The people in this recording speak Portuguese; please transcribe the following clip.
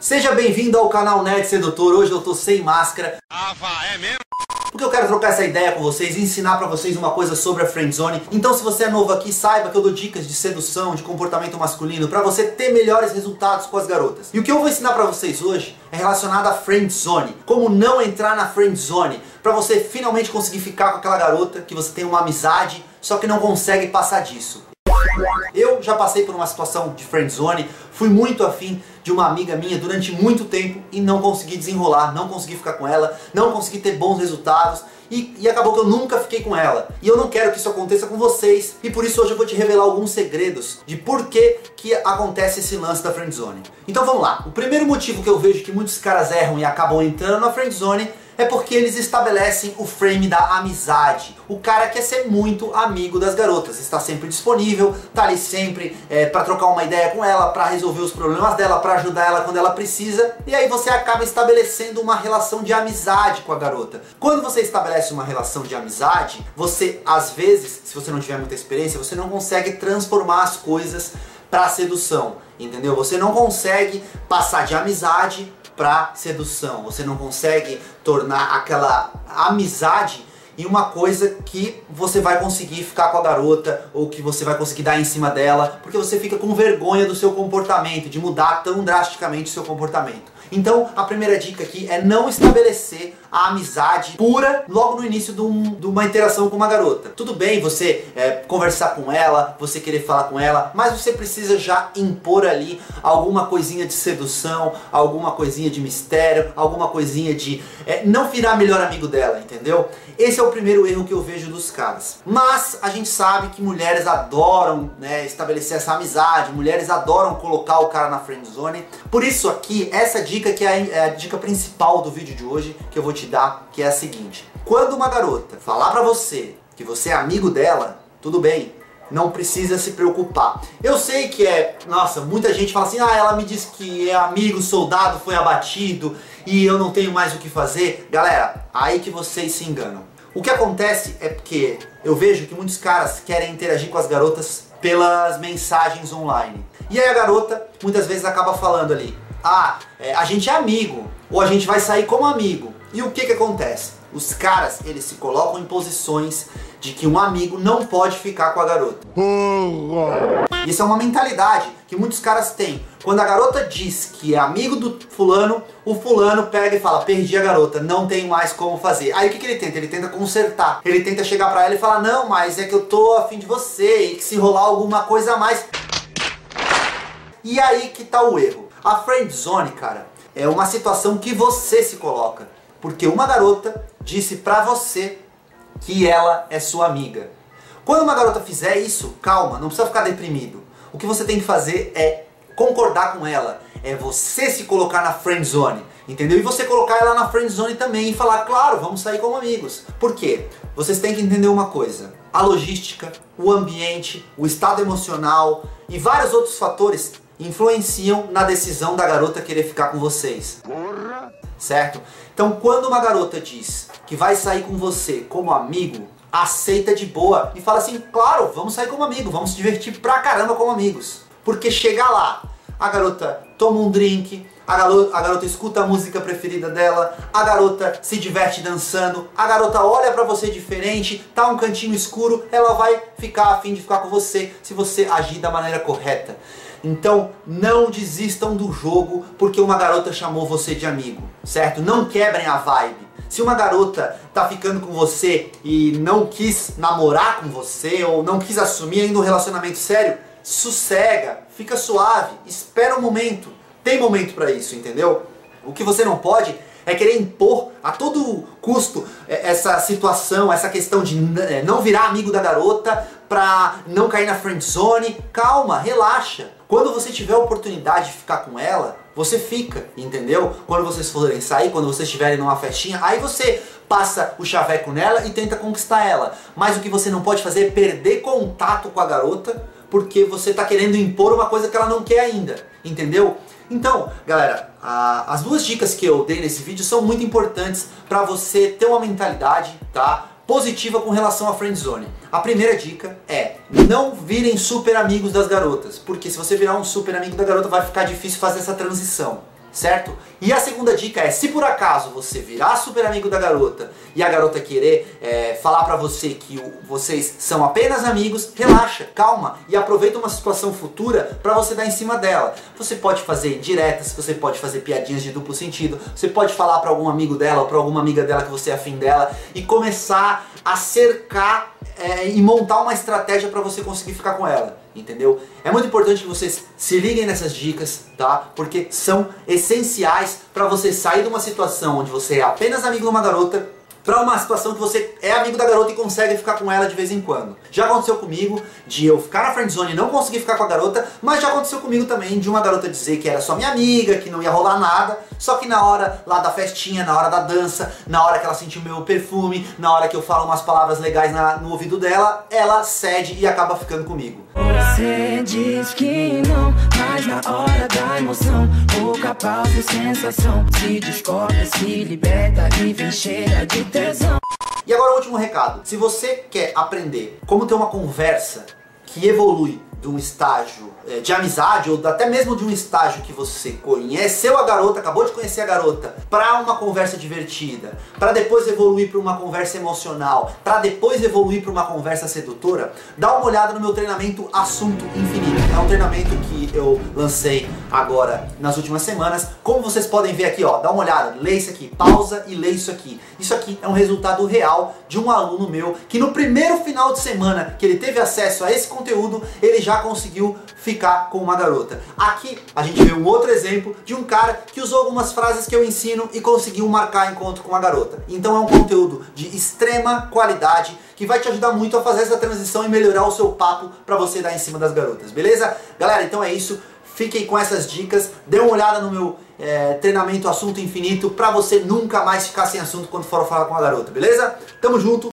Seja bem-vindo ao canal Nerd Sedutor. Hoje eu tô sem máscara. Ah, é mesmo? Porque eu quero trocar essa ideia com vocês e ensinar pra vocês uma coisa sobre a friendzone. Então, se você é novo aqui, saiba que eu dou dicas de sedução, de comportamento masculino pra você ter melhores resultados com as garotas. E o que eu vou ensinar pra vocês hoje é relacionado à friendzone. Como não entrar na friendzone pra você finalmente conseguir ficar com aquela garota que você tem uma amizade, só que não consegue passar disso. Eu já passei por uma situação de friendzone, fui muito afim de uma amiga minha durante muito tempo e não consegui desenrolar, não consegui ficar com ela, não consegui ter bons resultados e, e, acabou que eu nunca fiquei com ela. E eu não quero que isso aconteça com vocês e por isso hoje eu vou te revelar alguns segredos de por que, que acontece esse lance da friendzone. Então vamos lá. O primeiro motivo que eu vejo que muitos caras erram e acabam entrando na friendzone é porque eles estabelecem o frame da amizade. O cara quer ser muito amigo das garotas, está sempre disponível, tá ali sempre é, para trocar uma ideia com ela, para resolver os problemas dela, para ajudar ela quando ela precisa. E aí você acaba estabelecendo uma relação de amizade com a garota. Quando você estabelece uma relação de amizade, você às vezes, se você não tiver muita experiência, você não consegue transformar as coisas para sedução, entendeu? Você não consegue passar de amizade para sedução. Você não consegue tornar aquela amizade em uma coisa que você vai conseguir ficar com a garota ou que você vai conseguir dar em cima dela, porque você fica com vergonha do seu comportamento, de mudar tão drasticamente o seu comportamento. Então, a primeira dica aqui é não estabelecer a amizade pura logo no início de, um, de uma interação com uma garota. Tudo bem você é, conversar com ela, você querer falar com ela, mas você precisa já impor ali alguma coisinha de sedução, alguma coisinha de mistério, alguma coisinha de é, não virar melhor amigo dela, entendeu? Esse é o primeiro erro que eu vejo dos caras. Mas a gente sabe que mulheres adoram né, estabelecer essa amizade, mulheres adoram colocar o cara na friend zone. Por isso aqui, essa dica que é a, é a dica principal do vídeo de hoje, que eu vou te dar, que é a seguinte. Quando uma garota falar pra você que você é amigo dela, tudo bem, não precisa se preocupar. Eu sei que é, nossa, muita gente fala assim, ah, ela me disse que é amigo, soldado foi abatido e eu não tenho mais o que fazer. Galera, aí que vocês se enganam. O que acontece é porque eu vejo que muitos caras querem interagir com as garotas pelas mensagens online. E aí a garota muitas vezes acaba falando ali, ah, é, a gente é amigo, ou a gente vai sair como amigo. E o que que acontece? Os caras, eles se colocam em posições de que um amigo não pode ficar com a garota. Isso é uma mentalidade que muitos caras têm. Quando a garota diz que é amigo do fulano, o fulano pega e fala, perdi a garota, não tem mais como fazer. Aí o que, que ele tenta? Ele tenta consertar. Ele tenta chegar pra ela e falar, não, mas é que eu tô afim de você, e que se rolar alguma coisa a mais... E aí que tá o erro. A friend zone, cara, é uma situação que você se coloca. Porque uma garota disse pra você que ela é sua amiga. Quando uma garota fizer isso, calma, não precisa ficar deprimido. O que você tem que fazer é concordar com ela, é você se colocar na friend zone, entendeu? E você colocar ela na friend zone também e falar, claro, vamos sair como amigos. Por quê? Vocês têm que entender uma coisa. A logística, o ambiente, o estado emocional e vários outros fatores influenciam na decisão da garota querer ficar com vocês. Porra. Certo? Então, quando uma garota diz que vai sair com você como amigo, aceita de boa e fala assim, claro, vamos sair como amigo, vamos se divertir pra caramba como amigos. Porque chega lá, a garota toma um drink, a garota, a garota escuta a música preferida dela, a garota se diverte dançando, a garota olha para você diferente, tá um cantinho escuro, ela vai ficar afim de ficar com você se você agir da maneira correta. Então não desistam do jogo porque uma garota chamou você de amigo, certo? Não quebrem a vibe. Se uma garota tá ficando com você e não quis namorar com você ou não quis assumir ainda um relacionamento sério, sossega, fica suave, espera um momento. Tem momento para isso, entendeu? O que você não pode é querer impor a todo custo é, essa situação, essa questão de é, não virar amigo da garota pra não cair na friend zone. Calma, relaxa. Quando você tiver a oportunidade de ficar com ela, você fica, entendeu? Quando vocês forem sair, quando vocês estiverem numa festinha, aí você passa o chaveco nela e tenta conquistar ela. Mas o que você não pode fazer é perder contato com a garota porque você está querendo impor uma coisa que ela não quer ainda, entendeu? Então, galera, a, as duas dicas que eu dei nesse vídeo são muito importantes para você ter uma mentalidade, tá? Positiva com relação à friendzone. A primeira dica é não virem super amigos das garotas, porque se você virar um super amigo da garota vai ficar difícil fazer essa transição, certo? E a segunda dica é, se por acaso você virar super amigo da garota e a garota querer é, falar pra você que o, vocês são apenas amigos, relaxa, calma e aproveita uma situação futura pra você dar em cima dela. Você pode fazer diretas, você pode fazer piadinhas de duplo sentido, você pode falar pra algum amigo dela ou pra alguma amiga dela que você é afim dela e começar a cercar é, e montar uma estratégia para você conseguir ficar com ela, entendeu? É muito importante que vocês se liguem nessas dicas, tá? Porque são essenciais para você sair de uma situação onde você é apenas amigo de uma garota para uma situação que você é amigo da garota e consegue ficar com ela de vez em quando. Já aconteceu comigo de eu ficar na friendzone e não conseguir ficar com a garota, mas já aconteceu comigo também de uma garota dizer que era só minha amiga, que não ia rolar nada, só que na hora lá da festinha, na hora da dança, na hora que ela sentiu meu perfume, na hora que eu falo umas palavras legais na, no ouvido dela, ela cede e acaba ficando comigo. Você diz que não, mas na hora da emoção, pouca pausa e sensação, se descobre, se liberta e vem cheia de tesão. E agora o último recado. Se você quer aprender como ter uma conversa que evolui de um estágio é, de amizade ou até mesmo de um estágio que você conheceu a garota, acabou de conhecer a garota, para uma conversa divertida, para depois evoluir para uma conversa emocional, para depois evoluir para uma conversa sedutora, dá uma olhada no meu treinamento Assunto Infinito. É um treinamento que eu lancei agora nas últimas semanas. Como vocês podem ver aqui, ó, dá uma olhada, lê isso aqui, pausa e lê isso aqui. Isso aqui é um resultado real de um aluno meu que no primeiro final de semana que ele teve acesso a esse conteúdo, ele já conseguiu ficar com uma garota. Aqui a gente vê um outro exemplo de um cara que usou algumas frases que eu ensino e conseguiu marcar encontro com uma garota. Então é um conteúdo de extrema qualidade que vai te ajudar muito a fazer essa transição e melhorar o seu papo para você dar em cima das garotas, beleza? Galera, então é isso. Fiquem com essas dicas, dê uma olhada no meu é, treinamento Assunto Infinito para você nunca mais ficar sem assunto quando for falar com a garota, beleza? Tamo junto,